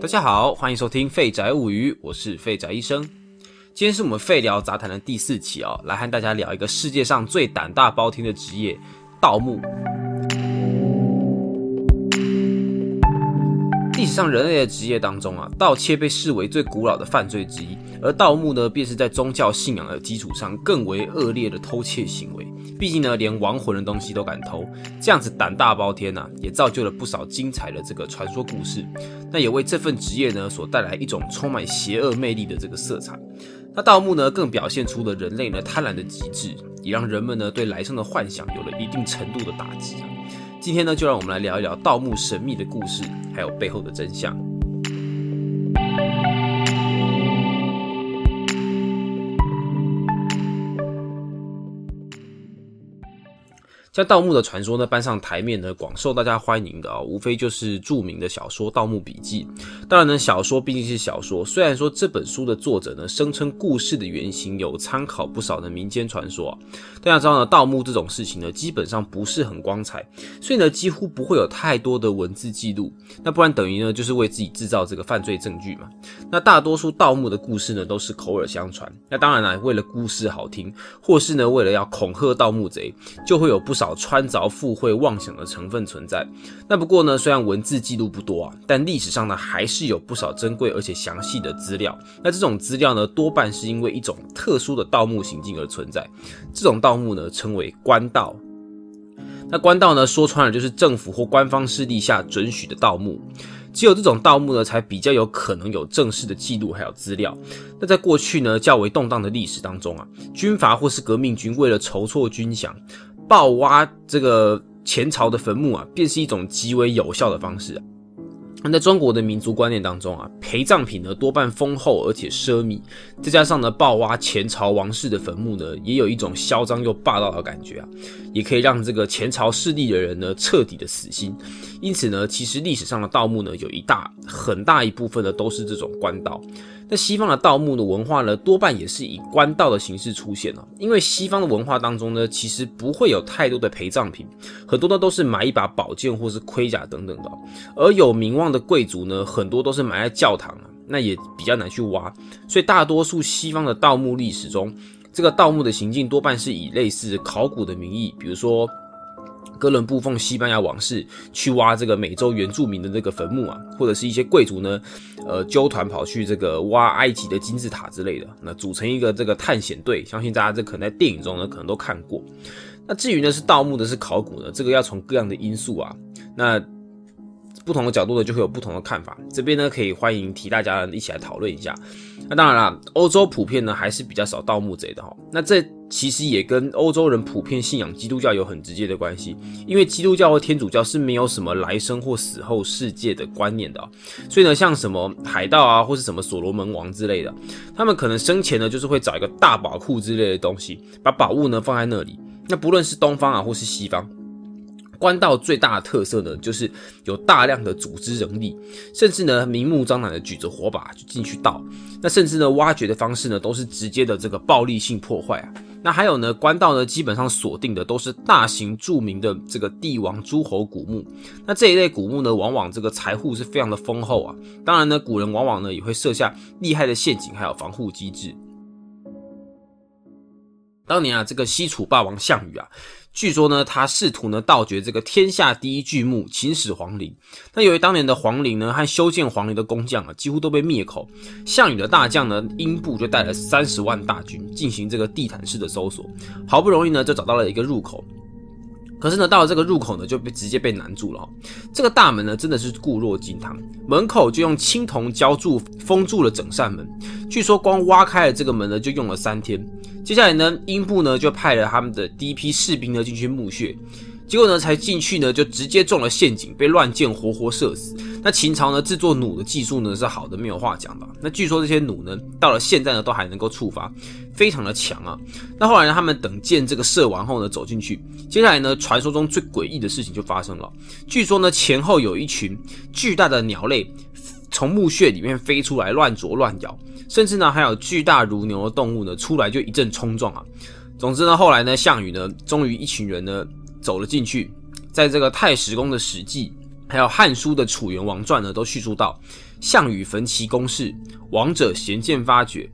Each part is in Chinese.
大家好，欢迎收听《废宅物语》，我是废宅医生。今天是我们废聊杂谈的第四期哦，来和大家聊一个世界上最胆大包天的职业——盗墓。上人类的职业当中啊，盗窃被视为最古老的犯罪之一，而盗墓呢，便是在宗教信仰的基础上更为恶劣的偷窃行为。毕竟呢，连亡魂的东西都敢偷，这样子胆大包天呐，也造就了不少精彩的这个传说故事。那也为这份职业呢，所带来一种充满邪恶魅力的这个色彩。那盗墓呢，更表现出了人类呢贪婪的极致，也让人们呢对来生的幻想有了一定程度的打击啊。今天呢，就让我们来聊一聊盗墓神秘的故事，还有背后的真相。将盗墓的传说呢搬上台面呢，广受大家欢迎的啊，无非就是著名的小说《盗墓笔记》。当然呢，小说毕竟是小说，虽然说这本书的作者呢声称故事的原型有参考不少的民间传说啊，大家知道呢，盗墓这种事情呢基本上不是很光彩，所以呢几乎不会有太多的文字记录，那不然等于呢就是为自己制造这个犯罪证据嘛。那大多数盗墓的故事呢都是口耳相传，那当然了，为了故事好听，或是呢为了要恐吓盗墓贼，就会有不少少。穿凿附会、妄想的成分存在。那不过呢，虽然文字记录不多啊，但历史上呢还是有不少珍贵而且详细的资料。那这种资料呢，多半是因为一种特殊的盗墓行径而存在。这种盗墓呢，称为官盗。那官盗呢，说穿了就是政府或官方势力下准许的盗墓。只有这种盗墓呢，才比较有可能有正式的记录还有资料。那在过去呢较为动荡的历史当中啊，军阀或是革命军为了筹措军饷。爆挖这个前朝的坟墓啊，便是一种极为有效的方式。那在中国的民族观念当中啊，陪葬品呢多半丰厚而且奢靡，再加上呢盗挖前朝王室的坟墓呢，也有一种嚣张又霸道的感觉啊，也可以让这个前朝势力的人呢彻底的死心。因此呢，其实历史上的盗墓呢，有一大很大一部分呢都是这种官盗。那西方的盗墓的文化呢，多半也是以官盗的形式出现了。因为西方的文化当中呢，其实不会有太多的陪葬品，很多呢都是买一把宝剑或是盔甲等等的。而有名望的贵族呢，很多都是埋在教堂啊，那也比较难去挖。所以大多数西方的盗墓历史中，这个盗墓的行径多半是以类似考古的名义，比如说。哥伦布奉西班牙王室去挖这个美洲原住民的这个坟墓啊，或者是一些贵族呢，呃，纠团跑去这个挖埃及的金字塔之类的，那组成一个这个探险队，相信大家这可能在电影中呢可能都看过。那至于呢是盗墓的是考古呢，这个要从各样的因素啊，那不同的角度呢就会有不同的看法。这边呢可以欢迎提大家一起来讨论一下。那当然啦，欧洲普遍呢还是比较少盗墓贼的哈。那这其实也跟欧洲人普遍信仰基督教有很直接的关系，因为基督教和天主教是没有什么来生或死后世界的观念的，所以呢，像什么海盗啊，或是什么所罗门王之类的，他们可能生前呢就是会找一个大宝库之类的东西，把宝物呢放在那里。那不论是东方啊，或是西方。官道最大的特色呢，就是有大量的组织人力，甚至呢明目张胆的举着火把就进去盗。那甚至呢挖掘的方式呢，都是直接的这个暴力性破坏啊。那还有呢，官道呢基本上锁定的都是大型著名的这个帝王诸侯古墓。那这一类古墓呢，往往这个财富是非常的丰厚啊。当然呢，古人往往呢也会设下厉害的陷阱，还有防护机制。当年啊，这个西楚霸王项羽啊。据说呢，他试图呢盗掘这个天下第一巨墓秦始皇陵。那由于当年的皇陵呢和修建皇陵的工匠啊几乎都被灭口，项羽的大将呢英布就带了三十万大军进行这个地毯式的搜索，好不容易呢就找到了一个入口。可是呢到了这个入口呢就被直接被难住了。这个大门呢真的是固若金汤，门口就用青铜浇筑封住了整扇门。据说光挖开了这个门呢就用了三天。接下来呢，英布呢就派了他们的第一批士兵呢进去墓穴，结果呢才进去呢就直接中了陷阱，被乱箭活活射死。那秦朝呢制作弩的技术呢是好的没有话讲的。那据说这些弩呢到了现在呢都还能够触发，非常的强啊。那后来呢他们等箭这个射完后呢走进去，接下来呢传说中最诡异的事情就发生了。据说呢前后有一群巨大的鸟类从墓穴里面飞出来乱啄乱咬。甚至呢，还有巨大如牛的动物呢，出来就一阵冲撞啊。总之呢，后来呢，项羽呢，终于一群人呢走了进去，在这个太史公的《史记》，还有《汉书》的《楚元王传》呢，都叙述到，项羽焚其宫室，王者咸见发觉。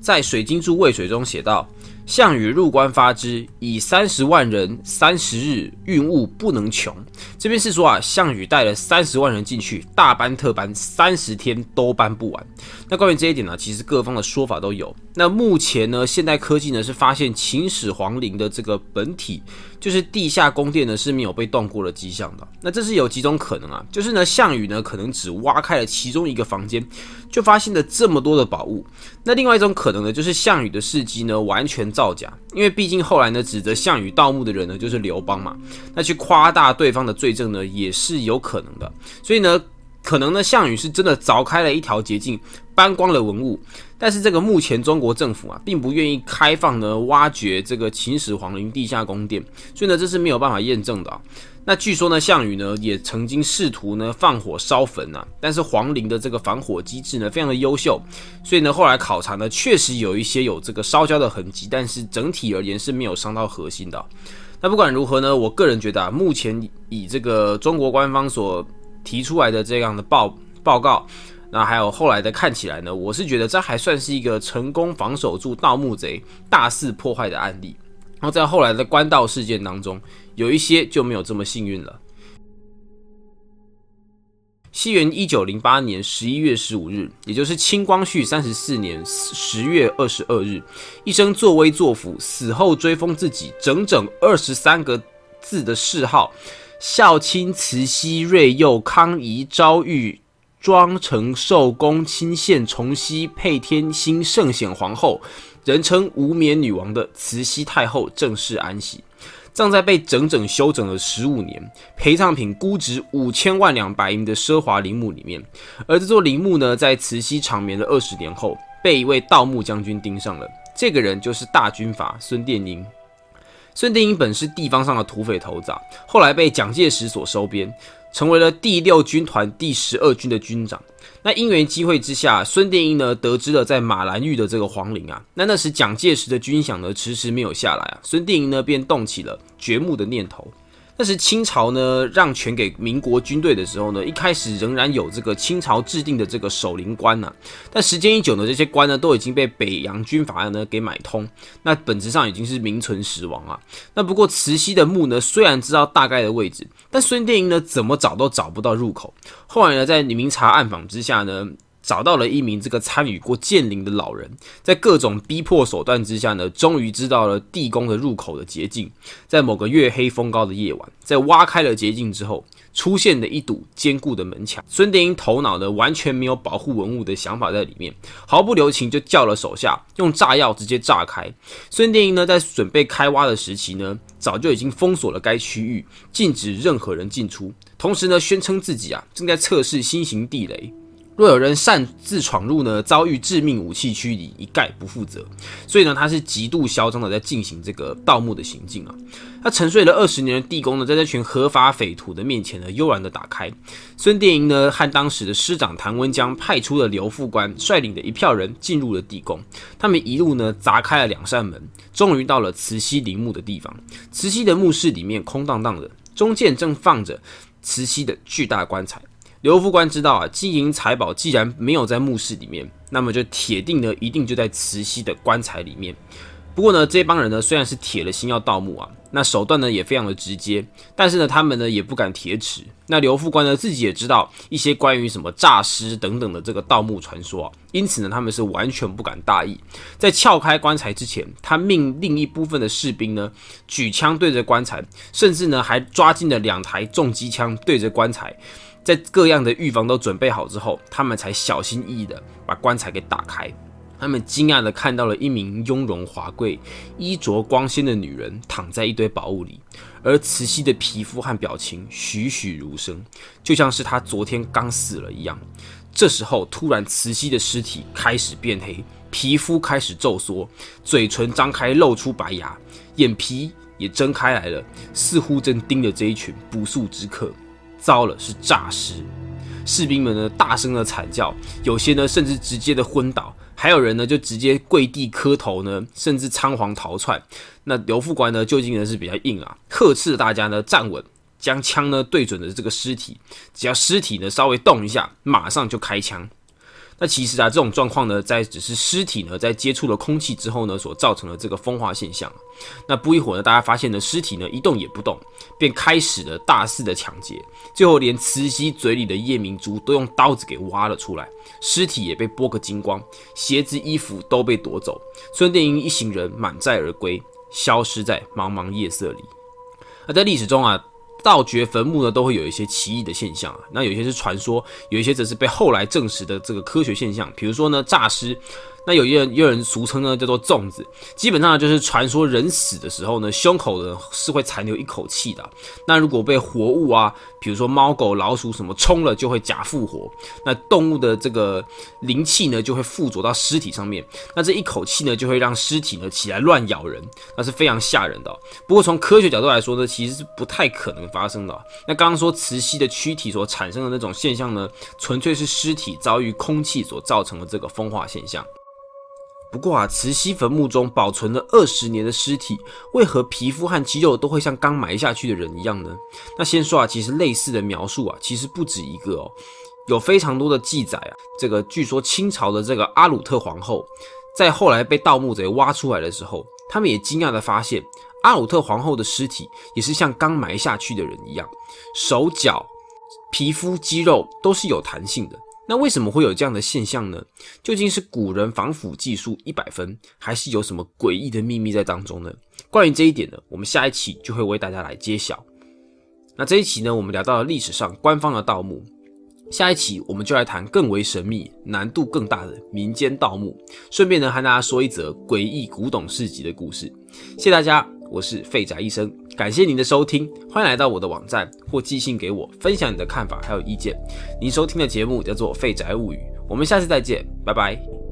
在《水经注渭水》中写道。项羽入关发之，以三十万人，三十日运物不能穷。这边是说啊，项羽带了三十万人进去，大搬特搬，三十天都搬不完。那关于这一点呢，其实各方的说法都有。那目前呢，现代科技呢是发现秦始皇陵的这个本体，就是地下宫殿呢是没有被动过的迹象的。那这是有几种可能啊，就是呢，项羽呢可能只挖开了其中一个房间，就发现了这么多的宝物。那另外一种可能呢，就是项羽的事迹呢完全。造假，因为毕竟后来呢，指责项羽盗墓的人呢，就是刘邦嘛。那去夸大对方的罪证呢，也是有可能的。所以呢，可能呢，项羽是真的凿开了一条捷径，搬光了文物。但是这个目前中国政府啊，并不愿意开放呢，挖掘这个秦始皇陵地下宫殿，所以呢，这是没有办法验证的。那据说呢，项羽呢也曾经试图呢放火烧坟啊，但是皇陵的这个防火机制呢非常的优秀，所以呢后来考察呢确实有一些有这个烧焦的痕迹，但是整体而言是没有伤到核心的。那不管如何呢，我个人觉得啊，目前以这个中国官方所提出来的这样的报报告，那还有后来的看起来呢，我是觉得这还算是一个成功防守住盗墓贼大肆破坏的案例。然后在后来的官道事件当中。有一些就没有这么幸运了。西元一九零八年十一月十五日，也就是清光绪三十四年十月二十二日，一生作威作福，死后追封自己整整二十三个字的谥号：孝亲慈禧瑞佑康仪昭裕庄成寿恭亲献崇熙配天兴圣显皇后，人称无冕女王的慈禧太后正式安息。葬在被整整修整了十五年、陪葬品估值五千万两白银的奢华陵墓里面，而这座陵墓呢，在慈禧长眠的二十年后，被一位盗墓将军盯上了。这个人就是大军阀孙殿英。孙殿英本是地方上的土匪头子，后来被蒋介石所收编，成为了第六军团第十二军的军长。那因缘机会之下，孙殿英呢得知了在马兰峪的这个皇陵啊，那那时蒋介石的军饷呢迟迟没有下来啊，孙殿英呢便动起了掘墓的念头。那是清朝呢让权给民国军队的时候呢，一开始仍然有这个清朝制定的这个守陵官呐，但时间一久呢，这些官呢都已经被北洋军阀呢给买通，那本质上已经是名存实亡啊。那不过慈禧的墓呢，虽然知道大概的位置，但孙殿英呢怎么找都找不到入口。后来呢，在明察暗访之下呢。找到了一名这个参与过建陵的老人，在各种逼迫手段之下呢，终于知道了地宫的入口的捷径。在某个月黑风高的夜晚，在挖开了捷径之后，出现了一堵坚固的门墙。孙殿英头脑呢完全没有保护文物的想法在里面，毫不留情就叫了手下用炸药直接炸开。孙殿英呢在准备开挖的时期呢，早就已经封锁了该区域，禁止任何人进出，同时呢宣称自己啊正在测试新型地雷。若有人擅自闯入呢，遭遇致命武器驱离，一概不负责。所以呢，他是极度嚣张的在进行这个盗墓的行径啊。他沉睡了二十年的地宫呢，在这群合法匪徒的面前呢，悠然的打开。孙殿英呢，和当时的师长谭温江派出了刘副官率领的一票人进入了地宫。他们一路呢，砸开了两扇门，终于到了慈禧陵墓的地方。慈禧的墓室里面空荡荡的，中间正放着慈禧的巨大棺材。刘副官知道啊，金银财宝既然没有在墓室里面，那么就铁定呢，一定就在慈禧的棺材里面。不过呢，这帮人呢虽然是铁了心要盗墓啊。那手段呢也非常的直接，但是呢，他们呢也不敢铁齿。那刘副官呢自己也知道一些关于什么诈尸等等的这个盗墓传说啊，因此呢，他们是完全不敢大意。在撬开棺材之前，他命另一部分的士兵呢举枪对着棺材，甚至呢还抓进了两台重机枪对着棺材。在各样的预防都准备好之后，他们才小心翼翼的把棺材给打开。他们惊讶的看到了一名雍容华贵、衣着光鲜的女人躺在一堆宝物里，而慈禧的皮肤和表情栩栩如生，就像是她昨天刚死了一样。这时候，突然慈禧的尸体开始变黑，皮肤开始皱缩，嘴唇张开露出白牙，眼皮也睁开来了，似乎正盯着这一群不速之客。糟了，是诈尸！士兵们呢，大声的惨叫，有些呢，甚至直接的昏倒。还有人呢，就直接跪地磕头呢，甚至仓皇逃窜。那刘副官呢，就近呢是比较硬啊，呵斥大家呢站稳，将枪呢对准的这个尸体，只要尸体呢稍微动一下，马上就开枪。那其实啊，这种状况呢，在只是尸体呢在接触了空气之后呢，所造成的这个风化现象。那不一会儿呢，大家发现呢，尸体呢一动也不动，便开始了大肆的抢劫，最后连慈禧嘴里的夜明珠都用刀子给挖了出来，尸体也被剥个精光，鞋子衣服都被夺走，孙殿英一行人满载而归，消失在茫茫夜色里。那在历史中啊。盗掘坟墓呢，都会有一些奇异的现象啊。那有些是传说，有一些则是被后来证实的这个科学现象。比如说呢，诈尸。那有一人，有人俗称呢叫做粽子，基本上就是传说人死的时候呢，胸口呢是会残留一口气的。那如果被活物啊，比如说猫狗老鼠什么冲了，就会假复活。那动物的这个灵气呢，就会附着到尸体上面。那这一口气呢，就会让尸体呢起来乱咬人，那是非常吓人的。不过从科学角度来说呢，其实是不太可能发生的。那刚刚说慈禧的躯体所产生的那种现象呢，纯粹是尸体遭遇空气所造成的这个风化现象。不过啊，慈禧坟墓中保存了二十年的尸体，为何皮肤和肌肉都会像刚埋下去的人一样呢？那先说啊，其实类似的描述啊，其实不止一个哦，有非常多的记载啊。这个据说清朝的这个阿鲁特皇后，在后来被盗墓贼挖出来的时候，他们也惊讶的发现，阿鲁特皇后的尸体也是像刚埋下去的人一样，手脚、皮肤、肌肉都是有弹性的。那为什么会有这样的现象呢？究竟是古人防腐技术一百分，还是有什么诡异的秘密在当中呢？关于这一点呢，我们下一期就会为大家来揭晓。那这一期呢，我们聊到了历史上官方的盗墓，下一期我们就来谈更为神秘、难度更大的民间盗墓，顺便呢，和大家说一则诡异古董市集的故事。谢谢大家。我是废宅医生，感谢您的收听，欢迎来到我的网站或寄信给我，分享你的看法还有意见。您收听的节目叫做《废宅物语》，我们下次再见，拜拜。